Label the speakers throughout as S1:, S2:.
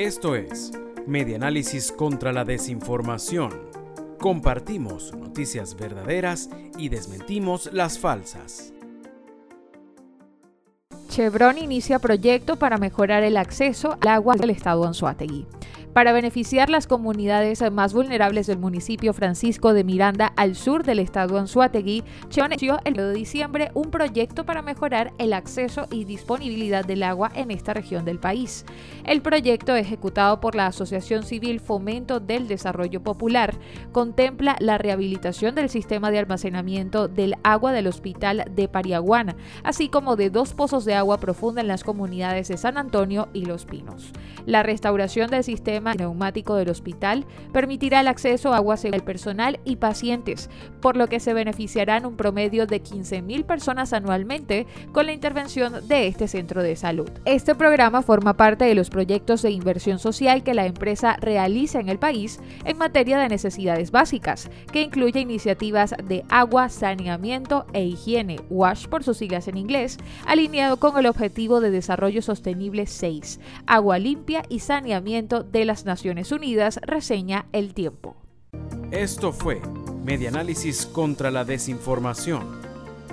S1: Esto es Medianálisis contra la Desinformación. Compartimos noticias verdaderas y desmentimos las falsas.
S2: Chevron inicia proyecto para mejorar el acceso al agua del estado Anzuategui para beneficiar las comunidades más vulnerables del municipio Francisco de Miranda al sur del estado Anzuategui, anunció el 2 de diciembre un proyecto para mejorar el acceso y disponibilidad del agua en esta región del país. El proyecto, ejecutado por la Asociación Civil Fomento del Desarrollo Popular, contempla la rehabilitación del sistema de almacenamiento del agua del Hospital de Pariaguana, así como de dos pozos de agua profunda en las comunidades de San Antonio y Los Pinos. La restauración del sistema neumático del hospital permitirá el acceso a agua segura al personal y pacientes, por lo que se beneficiarán un promedio de 15.000 personas anualmente con la intervención de este centro de salud. Este programa forma parte de los proyectos de inversión social que la empresa realiza en el país en materia de necesidades básicas, que incluye iniciativas de agua, saneamiento e higiene, WASH por sus siglas en inglés, alineado con el Objetivo de Desarrollo Sostenible 6, agua limpia y saneamiento de las Naciones Unidas, reseña El Tiempo.
S1: Esto fue Medianálisis contra la Desinformación.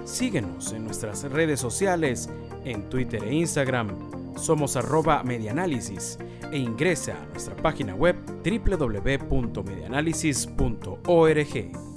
S1: Síguenos en nuestras redes sociales, en Twitter e Instagram. Somos arroba medianálisis e ingresa a nuestra página web www.medianálisis.org.